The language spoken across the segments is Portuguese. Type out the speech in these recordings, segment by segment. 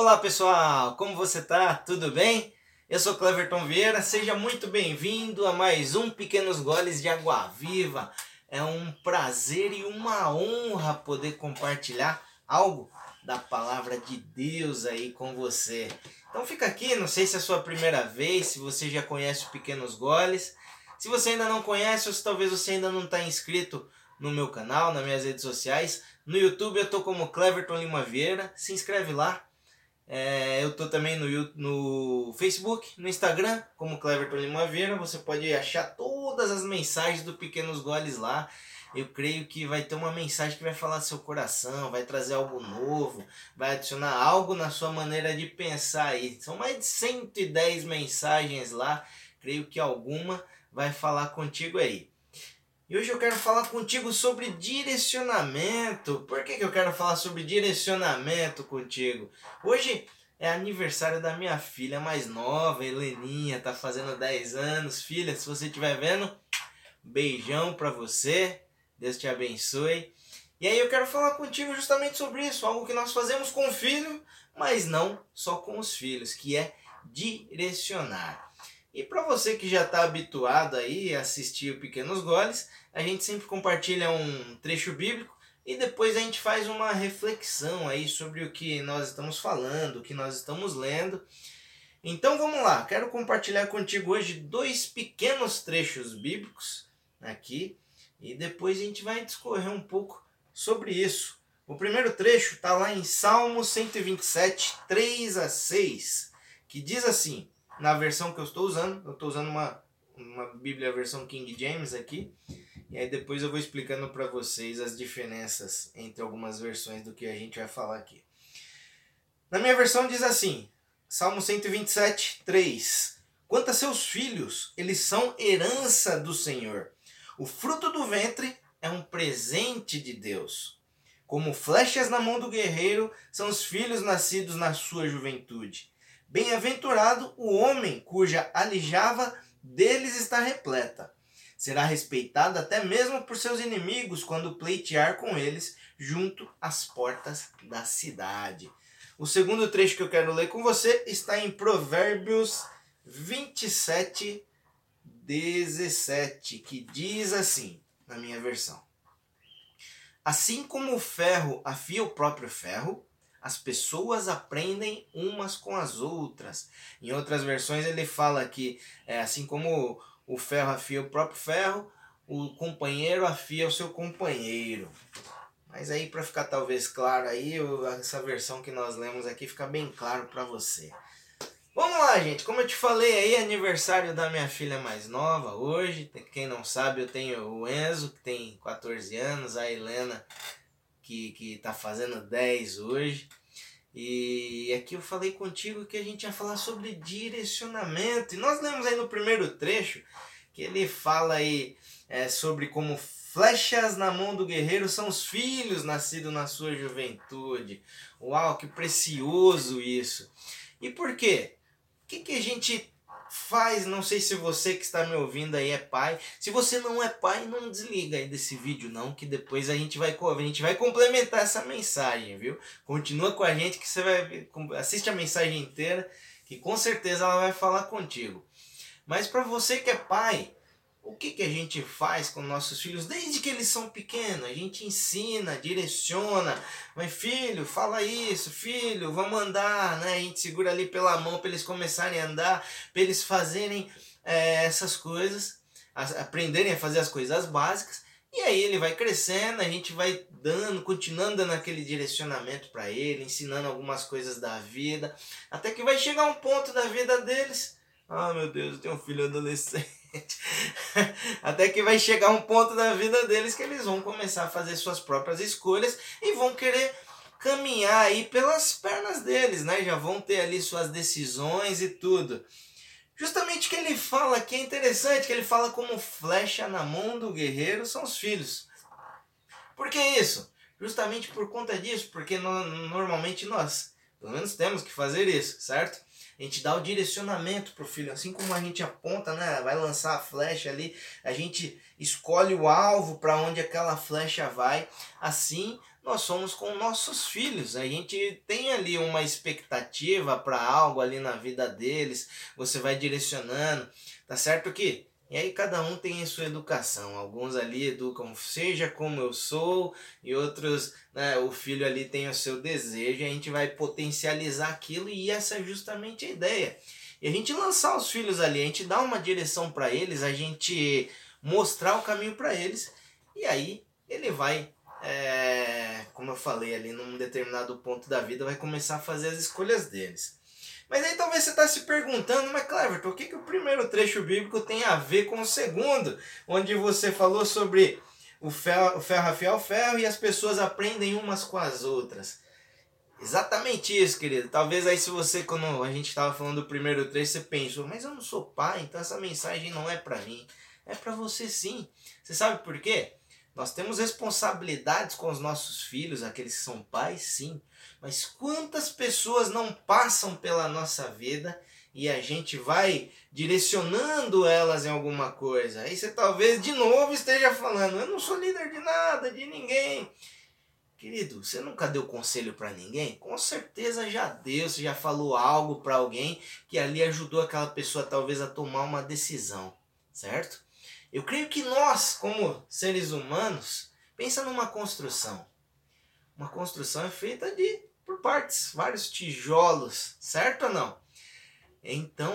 Olá pessoal, como você tá? Tudo bem? Eu sou Cleverton Vieira, seja muito bem-vindo a mais um Pequenos Goles de Água Viva. É um prazer e uma honra poder compartilhar algo da palavra de Deus aí com você. Então fica aqui, não sei se é a sua primeira vez, se você já conhece o Pequenos Goles. Se você ainda não conhece, ou se talvez você ainda não está inscrito no meu canal, nas minhas redes sociais, no YouTube eu tô como Cleverton Lima Vieira, se inscreve lá. É, eu tô também no, no Facebook, no Instagram, como Cleverton Lima Vieira. Você pode achar todas as mensagens do Pequenos Goles lá. Eu creio que vai ter uma mensagem que vai falar do seu coração, vai trazer algo novo, vai adicionar algo na sua maneira de pensar aí. São mais de 110 mensagens lá. Creio que alguma vai falar contigo aí. E hoje eu quero falar contigo sobre direcionamento. Por que, que eu quero falar sobre direcionamento contigo? Hoje é aniversário da minha filha mais nova, Heleninha, tá fazendo 10 anos. Filha, se você estiver vendo, beijão pra você. Deus te abençoe. E aí eu quero falar contigo justamente sobre isso, algo que nós fazemos com o filho, mas não só com os filhos, que é direcionar. E para você que já está habituado aí a assistir o Pequenos Goles, a gente sempre compartilha um trecho bíblico e depois a gente faz uma reflexão aí sobre o que nós estamos falando, o que nós estamos lendo. Então vamos lá, quero compartilhar contigo hoje dois pequenos trechos bíblicos aqui e depois a gente vai discorrer um pouco sobre isso. O primeiro trecho está lá em Salmo 127, 3 a 6, que diz assim: na versão que eu estou usando. Eu estou usando uma, uma Bíblia versão King James aqui. E aí depois eu vou explicando para vocês as diferenças entre algumas versões do que a gente vai falar aqui. Na minha versão diz assim, Salmo 127, 3. Quanto a seus filhos, eles são herança do Senhor. O fruto do ventre é um presente de Deus. Como flechas na mão do guerreiro são os filhos nascidos na sua juventude. Bem-aventurado o homem cuja alijava deles está repleta. Será respeitado até mesmo por seus inimigos quando pleitear com eles junto às portas da cidade. O segundo trecho que eu quero ler com você está em Provérbios 27, 17, que diz assim, na minha versão: Assim como o ferro afia o próprio ferro, as pessoas aprendem umas com as outras. Em outras versões ele fala que é, assim como o ferro afia o próprio ferro, o companheiro afia o seu companheiro. Mas aí para ficar talvez claro aí, essa versão que nós lemos aqui fica bem claro para você. Vamos lá, gente. Como eu te falei aí, aniversário da minha filha mais nova hoje. Quem não sabe, eu tenho o Enzo, que tem 14 anos, a Helena que, que tá fazendo 10 hoje. E aqui eu falei contigo que a gente ia falar sobre direcionamento. E nós lemos aí no primeiro trecho que ele fala aí é, sobre como flechas na mão do guerreiro são os filhos nascidos na sua juventude. Uau, que precioso isso! E por quê? O que, que a gente faz, não sei se você que está me ouvindo aí é pai. Se você não é pai, não desliga aí desse vídeo não, que depois a gente vai a gente vai complementar essa mensagem, viu? Continua com a gente que você vai assiste a mensagem inteira, que com certeza ela vai falar contigo. Mas para você que é pai, o que, que a gente faz com nossos filhos desde que eles são pequenos? A gente ensina, direciona. Mas filho, fala isso, filho, vamos andar, né? A gente segura ali pela mão para eles começarem a andar, para eles fazerem é, essas coisas, aprenderem a fazer as coisas básicas. E aí ele vai crescendo, a gente vai dando, continuando dando aquele direcionamento para ele, ensinando algumas coisas da vida, até que vai chegar um ponto da vida deles. Ah, meu Deus, eu tenho um filho adolescente Até que vai chegar um ponto da vida deles que eles vão começar a fazer suas próprias escolhas e vão querer caminhar aí pelas pernas deles, né? Já vão ter ali suas decisões e tudo. Justamente que ele fala aqui é interessante, que ele fala como flecha na mão do guerreiro são os filhos. Por que isso? Justamente por conta disso, porque no, normalmente nós, pelo menos temos que fazer isso, certo? A gente dá o direcionamento pro filho, assim como a gente aponta, né, vai lançar a flecha ali, a gente escolhe o alvo para onde aquela flecha vai. Assim, nós somos com nossos filhos. A gente tem ali uma expectativa para algo ali na vida deles, você vai direcionando, tá certo que e aí cada um tem a sua educação. Alguns ali educam seja como eu sou, e outros, né, o filho ali tem o seu desejo, e a gente vai potencializar aquilo e essa é justamente a ideia. E a gente lançar os filhos ali, a gente dá uma direção para eles, a gente mostrar o caminho para eles, e aí ele vai é, como eu falei ali, num determinado ponto da vida, vai começar a fazer as escolhas deles. Mas aí talvez você está se perguntando, mas Cleverton, o que, que o primeiro trecho bíblico tem a ver com o segundo? Onde você falou sobre o ferro, o ferro afia o ferro e as pessoas aprendem umas com as outras. Exatamente isso, querido. Talvez aí se você, quando a gente estava falando do primeiro trecho, você pensou, mas eu não sou pai, então essa mensagem não é para mim. É para você sim. Você sabe por quê? Nós temos responsabilidades com os nossos filhos, aqueles que são pais, sim. Mas quantas pessoas não passam pela nossa vida e a gente vai direcionando elas em alguma coisa? Aí você talvez de novo esteja falando: eu não sou líder de nada, de ninguém. Querido, você nunca deu conselho para ninguém? Com certeza já deu, você já falou algo para alguém que ali ajudou aquela pessoa talvez a tomar uma decisão, certo? Eu creio que nós, como seres humanos, pensa numa construção. Uma construção é feita de por partes, vários tijolos, certo ou não? Então,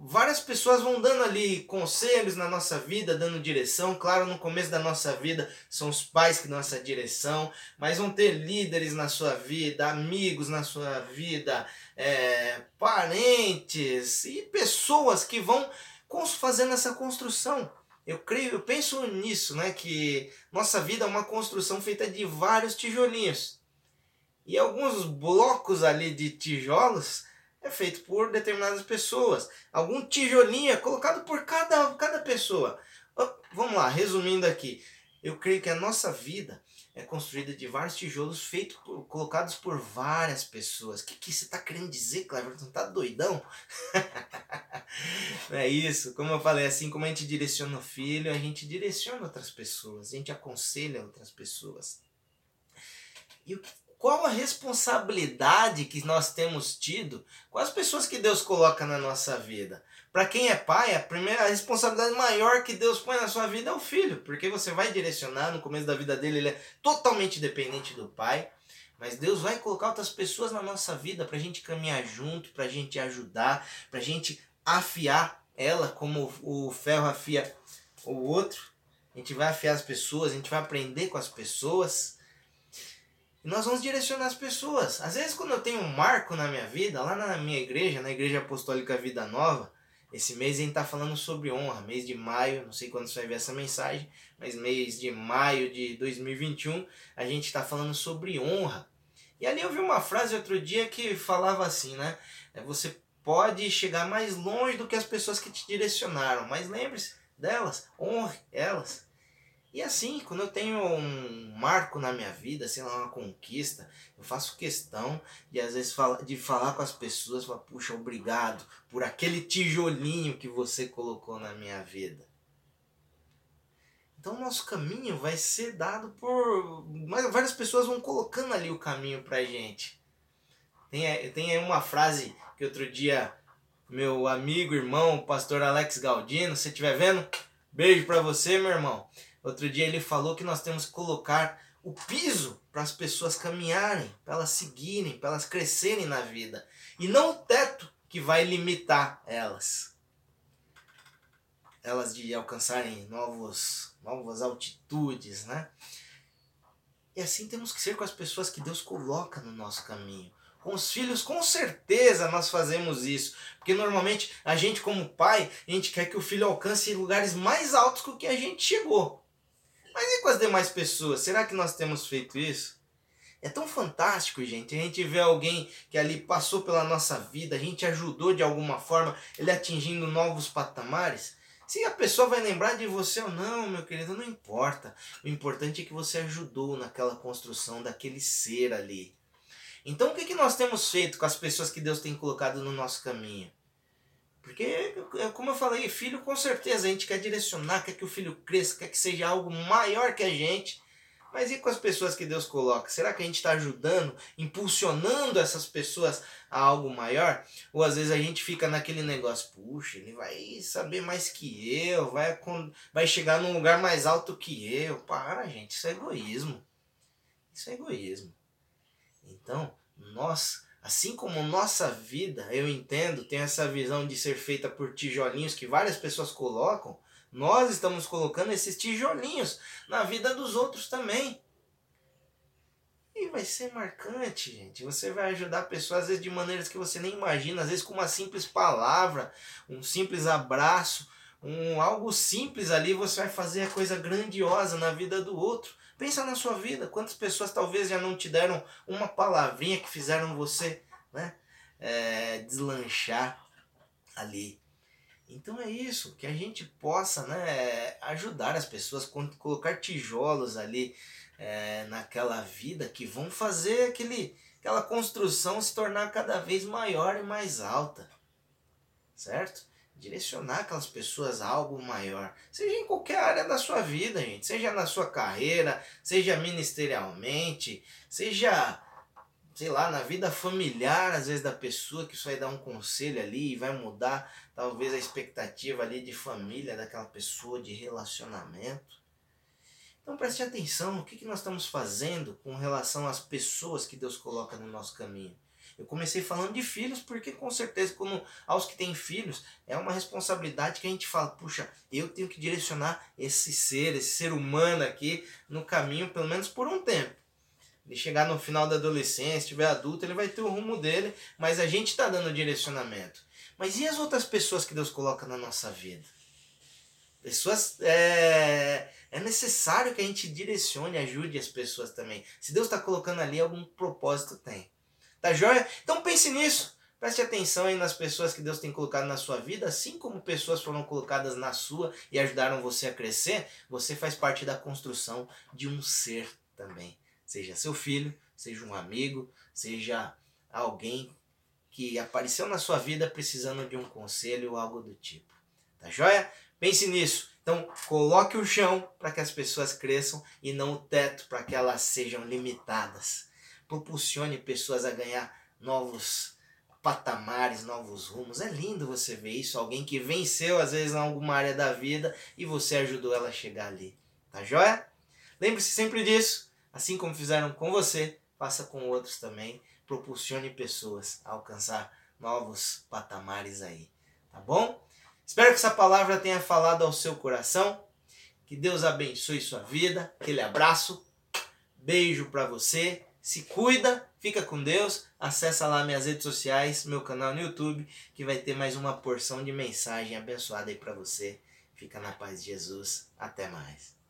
várias pessoas vão dando ali conselhos na nossa vida, dando direção. Claro, no começo da nossa vida são os pais que dão essa direção, mas vão ter líderes na sua vida, amigos na sua vida, é, parentes e pessoas que vão fazendo essa construção. Eu creio, eu penso nisso, né? Que nossa vida é uma construção feita de vários tijolinhos. E alguns blocos ali de tijolos é feito por determinadas pessoas. Algum tijolinho é colocado por cada, cada pessoa. Vamos lá, resumindo aqui. Eu creio que a nossa vida é construída de vários tijolos feitos colocados por várias pessoas. O que, que você está querendo dizer, Cleverton? Tá doidão? é isso. Como eu falei, assim como a gente direciona o filho, a gente direciona outras pessoas, a gente aconselha outras pessoas. E o qual a responsabilidade que nós temos tido com as pessoas que Deus coloca na nossa vida? Para quem é pai, a primeira responsabilidade maior que Deus põe na sua vida é o filho, porque você vai direcionar no começo da vida dele, ele é totalmente dependente do pai. Mas Deus vai colocar outras pessoas na nossa vida para a gente caminhar junto, para a gente ajudar, para a gente afiar ela como o ferro afia o outro. A gente vai afiar as pessoas, a gente vai aprender com as pessoas. E nós vamos direcionar as pessoas. Às vezes, quando eu tenho um marco na minha vida, lá na minha igreja, na Igreja Apostólica Vida Nova, esse mês a gente está falando sobre honra, mês de maio, não sei quando você vai ver essa mensagem, mas mês de maio de 2021, a gente está falando sobre honra. E ali eu vi uma frase outro dia que falava assim, né? É, você pode chegar mais longe do que as pessoas que te direcionaram, mas lembre-se delas, honre elas. E assim, quando eu tenho um marco na minha vida, sei lá, uma conquista, eu faço questão de às vezes fala, de falar com as pessoas, falar, puxa, obrigado por aquele tijolinho que você colocou na minha vida. Então o nosso caminho vai ser dado por. Várias pessoas vão colocando ali o caminho pra gente. Tem, tem aí uma frase que outro dia meu amigo, irmão, pastor Alex Galdino, se estiver vendo, beijo pra você, meu irmão. Outro dia ele falou que nós temos que colocar o piso para as pessoas caminharem, para elas seguirem, para elas crescerem na vida. E não o teto que vai limitar elas. Elas de alcançarem novos, novas altitudes, né? E assim temos que ser com as pessoas que Deus coloca no nosso caminho. Com os filhos, com certeza nós fazemos isso. Porque normalmente a gente, como pai, a gente quer que o filho alcance lugares mais altos que o que a gente chegou. Mas e com as demais pessoas? Será que nós temos feito isso? É tão fantástico, gente. A gente vê alguém que ali passou pela nossa vida, a gente ajudou de alguma forma, ele atingindo novos patamares. Se a pessoa vai lembrar de você ou não, meu querido, não importa. O importante é que você ajudou naquela construção daquele ser ali. Então, o que, que nós temos feito com as pessoas que Deus tem colocado no nosso caminho? Porque, é como eu falei, filho com certeza a gente quer direcionar, quer que o filho cresça, quer que seja algo maior que a gente. Mas e com as pessoas que Deus coloca? Será que a gente está ajudando, impulsionando essas pessoas a algo maior? Ou às vezes a gente fica naquele negócio, puxa, ele vai saber mais que eu, vai, vai chegar num lugar mais alto que eu. Para, gente, isso é egoísmo. Isso é egoísmo. Então, nós, assim como nossa vida, eu entendo, tem essa visão de ser feita por tijolinhos que várias pessoas colocam, nós estamos colocando esses tijolinhos na vida dos outros também. E vai ser marcante, gente. Você vai ajudar pessoas, às vezes, de maneiras que você nem imagina, às vezes com uma simples palavra, um simples abraço, um algo simples ali, você vai fazer a coisa grandiosa na vida do outro. Pensa na sua vida, quantas pessoas talvez já não te deram uma palavrinha que fizeram você né, é, deslanchar ali. Então é isso, que a gente possa né, ajudar as pessoas, colocar tijolos ali é, naquela vida que vão fazer aquele, aquela construção se tornar cada vez maior e mais alta. Certo? Direcionar aquelas pessoas a algo maior. Seja em qualquer área da sua vida, gente. Seja na sua carreira, seja ministerialmente, seja sei lá, na vida familiar, às vezes, da pessoa, que isso vai dar um conselho ali e vai mudar, talvez, a expectativa ali de família daquela pessoa, de relacionamento. Então preste atenção no que, que nós estamos fazendo com relação às pessoas que Deus coloca no nosso caminho. Eu comecei falando de filhos porque com certeza quando aos que têm filhos é uma responsabilidade que a gente fala, puxa, eu tenho que direcionar esse ser, esse ser humano aqui no caminho pelo menos por um tempo. Ele chegar no final da adolescência, estiver adulto, ele vai ter o rumo dele, mas a gente está dando direcionamento. Mas e as outras pessoas que Deus coloca na nossa vida? Pessoas. É, é necessário que a gente direcione, ajude as pessoas também. Se Deus está colocando ali, algum propósito tem. Tá joia? Então pense nisso. Preste atenção aí nas pessoas que Deus tem colocado na sua vida, assim como pessoas foram colocadas na sua e ajudaram você a crescer, você faz parte da construção de um ser também. Seja seu filho, seja um amigo, seja alguém que apareceu na sua vida precisando de um conselho ou algo do tipo. Tá joia? Pense nisso. Então, coloque o chão para que as pessoas cresçam e não o teto para que elas sejam limitadas. Propulsione pessoas a ganhar novos patamares, novos rumos. É lindo você ver isso, alguém que venceu às vezes em alguma área da vida e você ajudou ela a chegar ali. Tá joia? Lembre-se sempre disso. Assim como fizeram com você, faça com outros também. Propulsione pessoas a alcançar novos patamares aí. Tá bom? Espero que essa palavra tenha falado ao seu coração. Que Deus abençoe sua vida. Aquele abraço. Beijo para você. Se cuida, fica com Deus. Acessa lá minhas redes sociais, meu canal no YouTube, que vai ter mais uma porção de mensagem abençoada aí para você. Fica na paz de Jesus. Até mais.